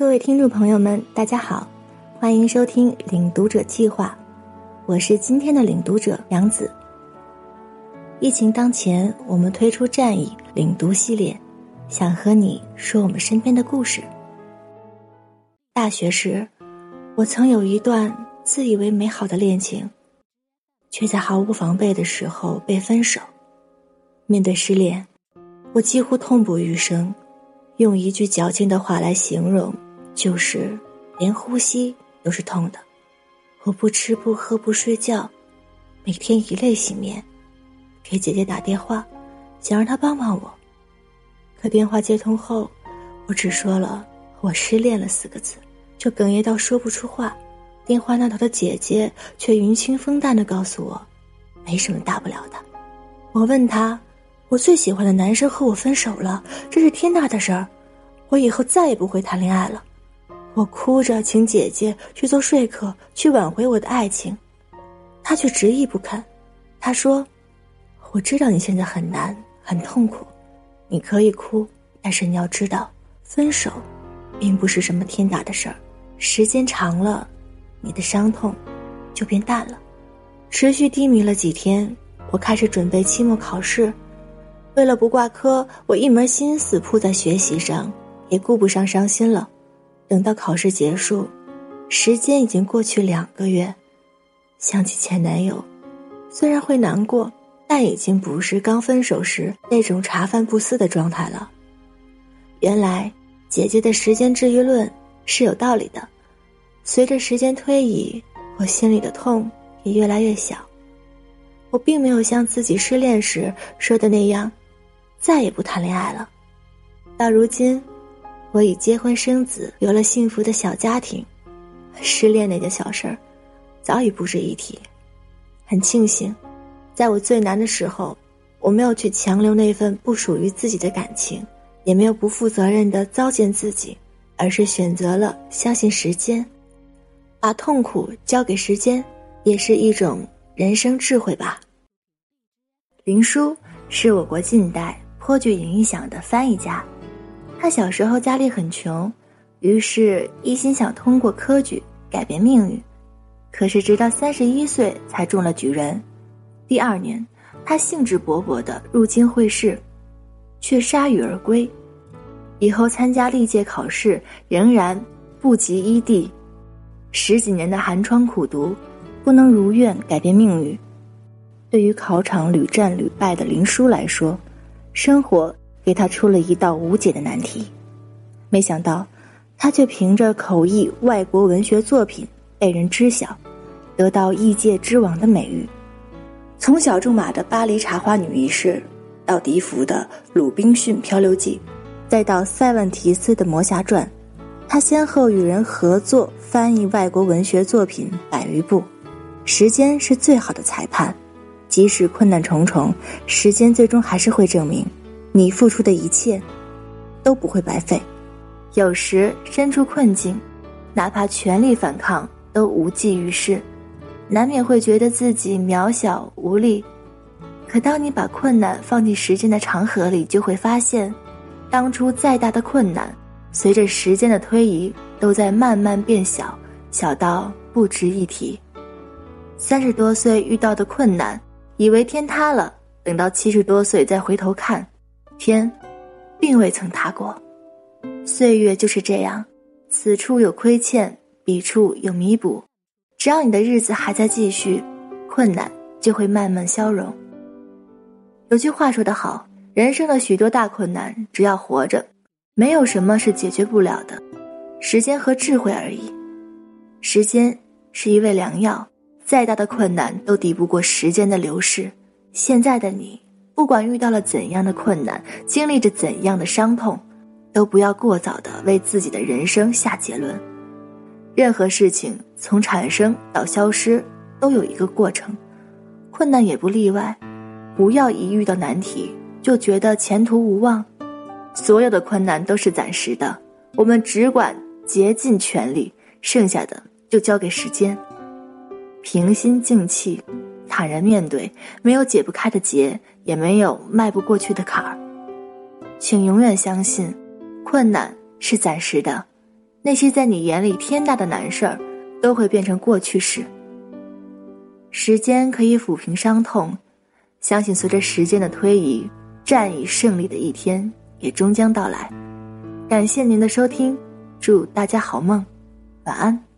各位听众朋友们，大家好，欢迎收听领读者计划，我是今天的领读者杨子。疫情当前，我们推出战役领读系列，想和你说我们身边的故事。大学时，我曾有一段自以为美好的恋情，却在毫无防备的时候被分手。面对失恋，我几乎痛不欲生，用一句矫情的话来形容。就是连呼吸都是痛的，我不吃不喝不睡觉，每天以泪洗面，给姐姐打电话，想让她帮帮我。可电话接通后，我只说了“我失恋了”四个字，就哽咽到说不出话。电话那头的姐姐却云清风淡的告诉我，没什么大不了的。我问她，我最喜欢的男生和我分手了，这是天大的事儿，我以后再也不会谈恋爱了。我哭着请姐姐去做说客，去挽回我的爱情，她却执意不肯。她说：“我知道你现在很难，很痛苦，你可以哭，但是你要知道，分手，并不是什么天大的事儿。时间长了，你的伤痛就变淡了。”持续低迷了几天，我开始准备期末考试。为了不挂科，我一门心思扑在学习上，也顾不上伤心了。等到考试结束，时间已经过去两个月，想起前男友，虽然会难过，但已经不是刚分手时那种茶饭不思的状态了。原来姐姐的时间治愈论是有道理的。随着时间推移，我心里的痛也越来越小。我并没有像自己失恋时说的那样，再也不谈恋爱了。到如今。我已结婚生子，有了幸福的小家庭，失恋那件小事儿，早已不值一提。很庆幸，在我最难的时候，我没有去强留那份不属于自己的感情，也没有不负责任的糟践自己，而是选择了相信时间，把痛苦交给时间，也是一种人生智慧吧。林殊是我国近代颇具影响的翻译家。他小时候家里很穷，于是一心想通过科举改变命运。可是直到三十一岁才中了举人。第二年，他兴致勃勃地入京会试，却铩羽而归。以后参加历届考试，仍然不及一第。十几年的寒窗苦读，不能如愿改变命运。对于考场屡战屡败的林殊来说，生活。给他出了一道无解的难题，没想到，他却凭着口译外国文学作品被人知晓，得到异界之王的美誉。从小仲马的《巴黎茶花女》一事，到笛福的《鲁滨逊漂流记》，再到塞万提斯的《魔侠传》，他先后与人合作翻译外国文学作品百余部。时间是最好的裁判，即使困难重重，时间最终还是会证明。你付出的一切都不会白费。有时身处困境，哪怕全力反抗都无济于事，难免会觉得自己渺小无力。可当你把困难放进时间的长河里，就会发现，当初再大的困难，随着时间的推移，都在慢慢变小，小到不值一提。三十多岁遇到的困难，以为天塌了，等到七十多岁再回头看。天，并未曾塌过，岁月就是这样，此处有亏欠，彼处有弥补。只要你的日子还在继续，困难就会慢慢消融。有句话说得好，人生的许多大困难，只要活着，没有什么是解决不了的，时间和智慧而已。时间是一味良药，再大的困难都抵不过时间的流逝。现在的你。不管遇到了怎样的困难，经历着怎样的伤痛，都不要过早的为自己的人生下结论。任何事情从产生到消失都有一个过程，困难也不例外。不要一遇到难题就觉得前途无望，所有的困难都是暂时的，我们只管竭尽全力，剩下的就交给时间。平心静气。坦然面对，没有解不开的结，也没有迈不过去的坎儿。请永远相信，困难是暂时的，那些在你眼里天大的难事儿，都会变成过去式。时间可以抚平伤痛，相信随着时间的推移，战役胜利的一天也终将到来。感谢您的收听，祝大家好梦，晚安。